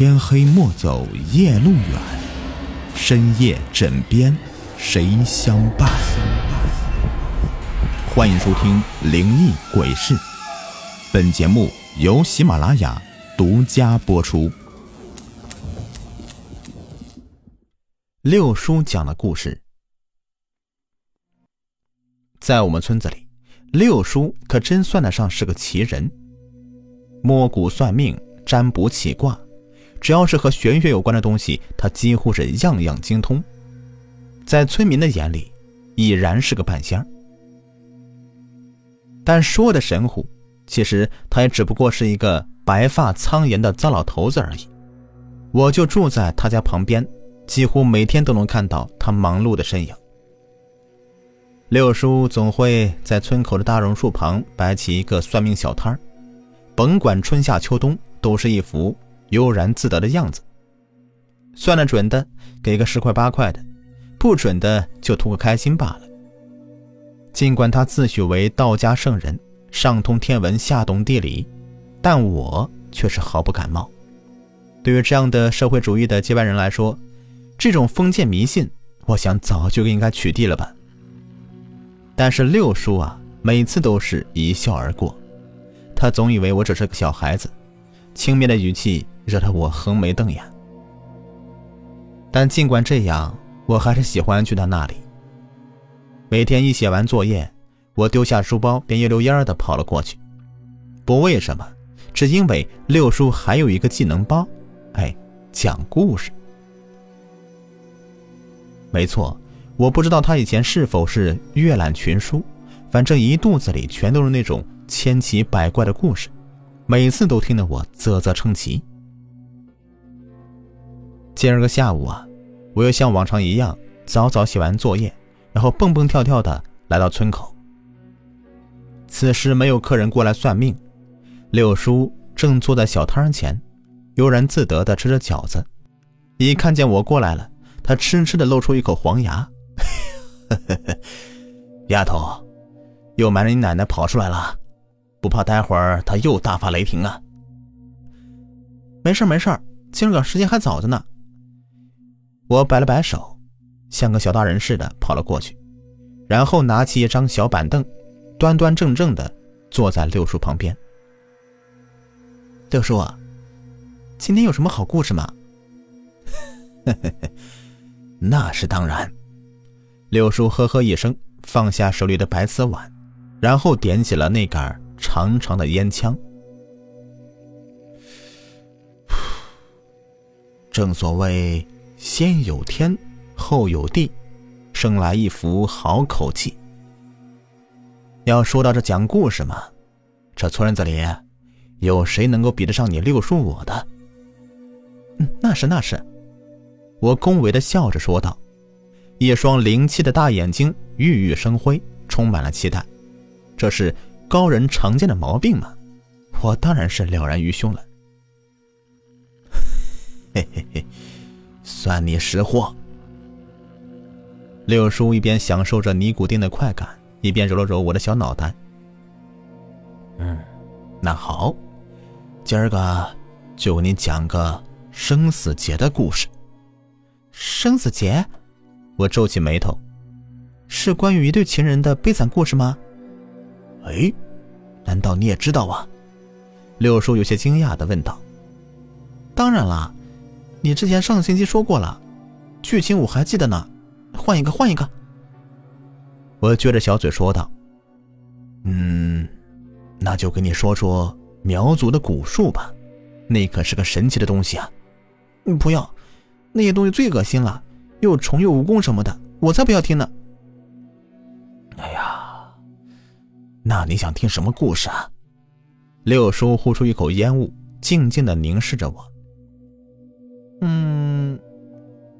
天黑莫走夜路远，深夜枕边谁相伴？欢迎收听《灵异鬼事》，本节目由喜马拉雅独家播出。六叔讲的故事，在我们村子里，六叔可真算得上是个奇人，摸骨算命、占卜起卦。只要是和玄学有关的东西，他几乎是样样精通。在村民的眼里，已然是个半仙儿。但说的神乎，其实他也只不过是一个白发苍颜的糟老头子而已。我就住在他家旁边，几乎每天都能看到他忙碌的身影。六叔总会在村口的大榕树旁摆起一个算命小摊儿，甭管春夏秋冬，都是一副。悠然自得的样子。算得准的给个十块八块的，不准的就图个开心罢了。尽管他自诩为道家圣人，上通天文下懂地理，但我却是毫不感冒。对于这样的社会主义的接班人来说，这种封建迷信，我想早就应该取缔了吧。但是六叔啊，每次都是一笑而过，他总以为我只是个小孩子，轻蔑的语气。惹得我横眉瞪眼，但尽管这样，我还是喜欢去他那里。每天一写完作业，我丢下书包，便一溜烟的跑了过去。不为什么，只因为六叔还有一个技能包，哎，讲故事。没错，我不知道他以前是否是阅览群书，反正一肚子里全都是那种千奇百怪的故事，每次都听得我啧啧称奇。今儿个下午啊，我又像往常一样早早写完作业，然后蹦蹦跳跳的来到村口。此时没有客人过来算命，六叔正坐在小摊前，悠然自得的吃着饺子。一看见我过来了，他痴痴的露出一口黄牙：“ 丫头，又瞒着你奶奶跑出来了，不怕待会儿他又大发雷霆啊？”“没事没事，今儿个时间还早着呢。”我摆了摆手，像个小大人似的跑了过去，然后拿起一张小板凳，端端正正的坐在六叔旁边。六叔，今天有什么好故事吗？那是当然。六叔呵呵一声，放下手里的白瓷碗，然后点起了那杆长长的烟枪。正所谓。先有天，后有地，生来一副好口气。要说到这讲故事嘛，这村子里有谁能够比得上你六叔我的？嗯，那是那是，我恭维的笑着说道，一双灵气的大眼睛熠熠生辉，充满了期待。这是高人常见的毛病嘛？我当然是了然于胸了。嘿嘿嘿。算你识货。六叔一边享受着尼古丁的快感，一边揉了揉我的小脑袋。嗯，那好，今儿个就给你讲个生死劫的故事。生死劫？我皱起眉头，是关于一对情人的悲惨故事吗？哎，难道你也知道啊？六叔有些惊讶的问道。当然啦。你之前上星期说过了，剧情我还记得呢，换一个，换一个。我撅着小嘴说道：“嗯，那就跟你说说苗族的蛊术吧，那可是个神奇的东西啊。”不要，那些东西最恶心了，又虫又蜈蚣什么的，我才不要听呢。那你想听什么故事啊？六叔呼出一口烟雾，静静的凝视着我。嗯，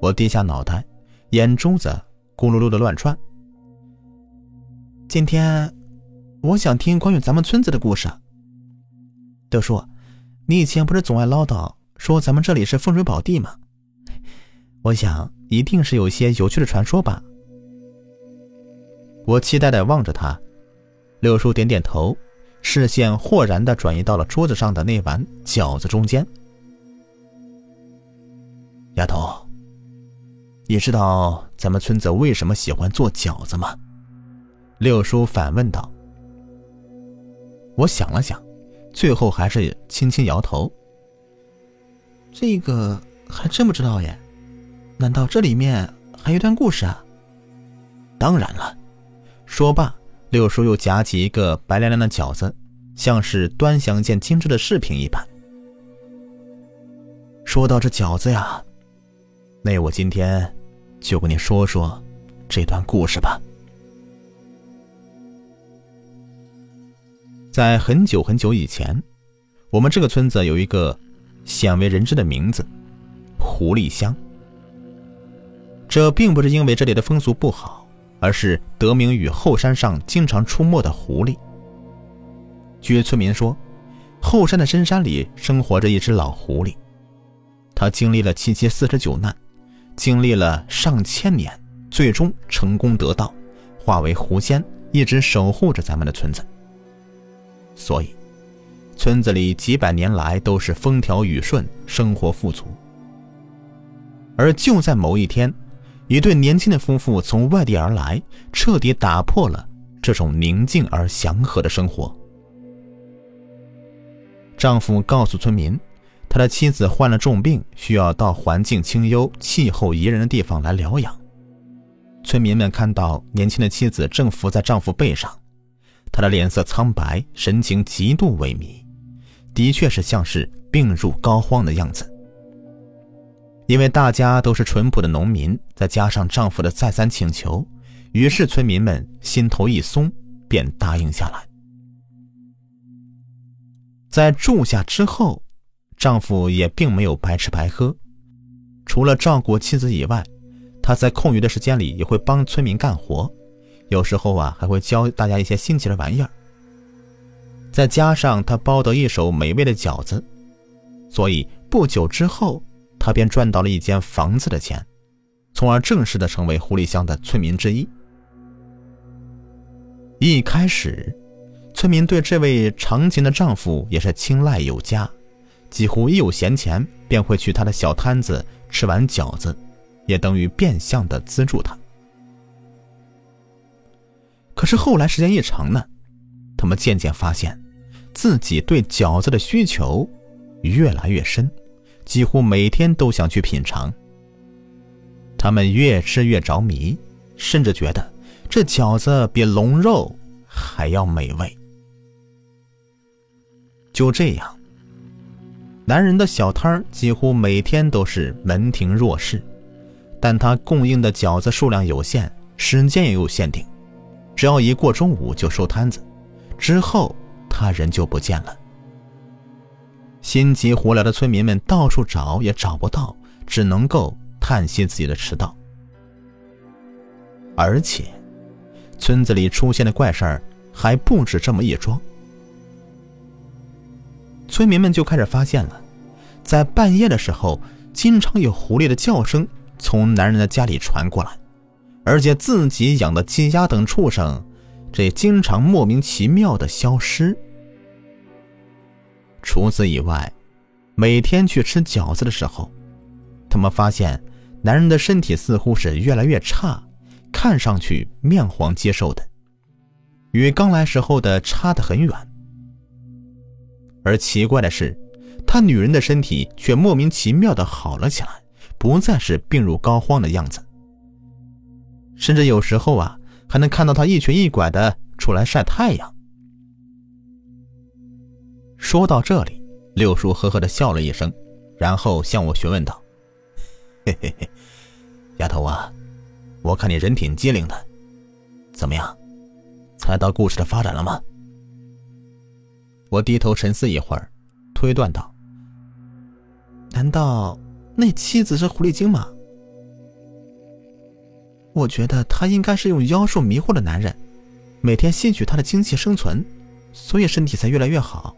我低下脑袋，眼珠子咕噜噜的乱转。今天，我想听关于咱们村子的故事。六叔，你以前不是总爱唠叨说咱们这里是风水宝地吗？我想一定是有一些有趣的传说吧。我期待的望着他，六叔点点头，视线豁然的转移到了桌子上的那碗饺子中间。丫头，你知道咱们村子为什么喜欢做饺子吗？六叔反问道。我想了想，最后还是轻轻摇头。这个还真不知道耶，难道这里面还有一段故事啊？当然了。说罢，六叔又夹起一个白亮亮的饺子，像是端详件精致的饰品一般。说到这饺子呀，那我今天就跟你说说这段故事吧。在很久很久以前，我们这个村子有一个鲜为人知的名字——狐狸乡。这并不是因为这里的风俗不好，而是得名于后山上经常出没的狐狸。据村民说，后山的深山里生活着一只老狐狸，它经历了七七四十九难，经历了上千年，最终成功得道，化为狐仙，一直守护着咱们的村子。所以，村子里几百年来都是风调雨顺，生活富足。而就在某一天，一对年轻的夫妇从外地而来，彻底打破了这种宁静而祥和的生活。丈夫告诉村民，他的妻子患了重病，需要到环境清幽、气候宜人的地方来疗养。村民们看到年轻的妻子正伏在丈夫背上。他的脸色苍白，神情极度萎靡，的确是像是病入膏肓的样子。因为大家都是淳朴的农民，再加上丈夫的再三请求，于是村民们心头一松，便答应下来。在住下之后，丈夫也并没有白吃白喝，除了照顾妻子以外，他在空余的时间里也会帮村民干活。有时候啊，还会教大家一些新奇的玩意儿。再加上他包得一手美味的饺子，所以不久之后，他便赚到了一间房子的钱，从而正式的成为狐狸乡的村民之一。一开始，村民对这位长情的丈夫也是青睐有加，几乎一有闲钱便会去他的小摊子吃完饺子，也等于变相的资助他。可是后来时间一长呢，他们渐渐发现，自己对饺子的需求越来越深，几乎每天都想去品尝。他们越吃越着迷，甚至觉得这饺子比龙肉还要美味。就这样，男人的小摊儿几乎每天都是门庭若市，但他供应的饺子数量有限，时间也有限定。只要一过中午就收摊子，之后他人就不见了。心急火燎的村民们到处找也找不到，只能够叹息自己的迟到。而且，村子里出现的怪事儿还不止这么一桩。村民们就开始发现了，在半夜的时候，经常有狐狸的叫声从男人的家里传过来。而且自己养的鸡鸭等畜生，这经常莫名其妙的消失。除此以外，每天去吃饺子的时候，他们发现男人的身体似乎是越来越差，看上去面黄肌瘦的，与刚来时候的差得很远。而奇怪的是，他女人的身体却莫名其妙的好了起来，不再是病入膏肓的样子。甚至有时候啊，还能看到他一瘸一拐的出来晒太阳。说到这里，六叔呵呵的笑了一声，然后向我询问道：“嘿嘿嘿，丫头啊，我看你人挺机灵的，怎么样，猜到故事的发展了吗？”我低头沉思一会儿，推断道：“难道那妻子是狐狸精吗？”我觉得他应该是用妖术迷惑了男人，每天吸取他的精气生存，所以身体才越来越好。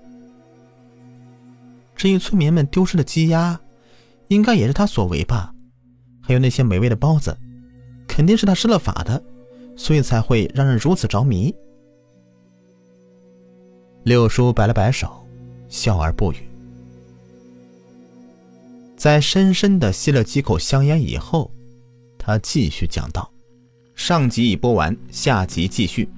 至于村民们丢失的鸡鸭，应该也是他所为吧？还有那些美味的包子，肯定是他施了法的，所以才会让人如此着迷。六叔摆了摆手，笑而不语。在深深的吸了几口香烟以后，他继续讲道：“上集已播完，下集继续。”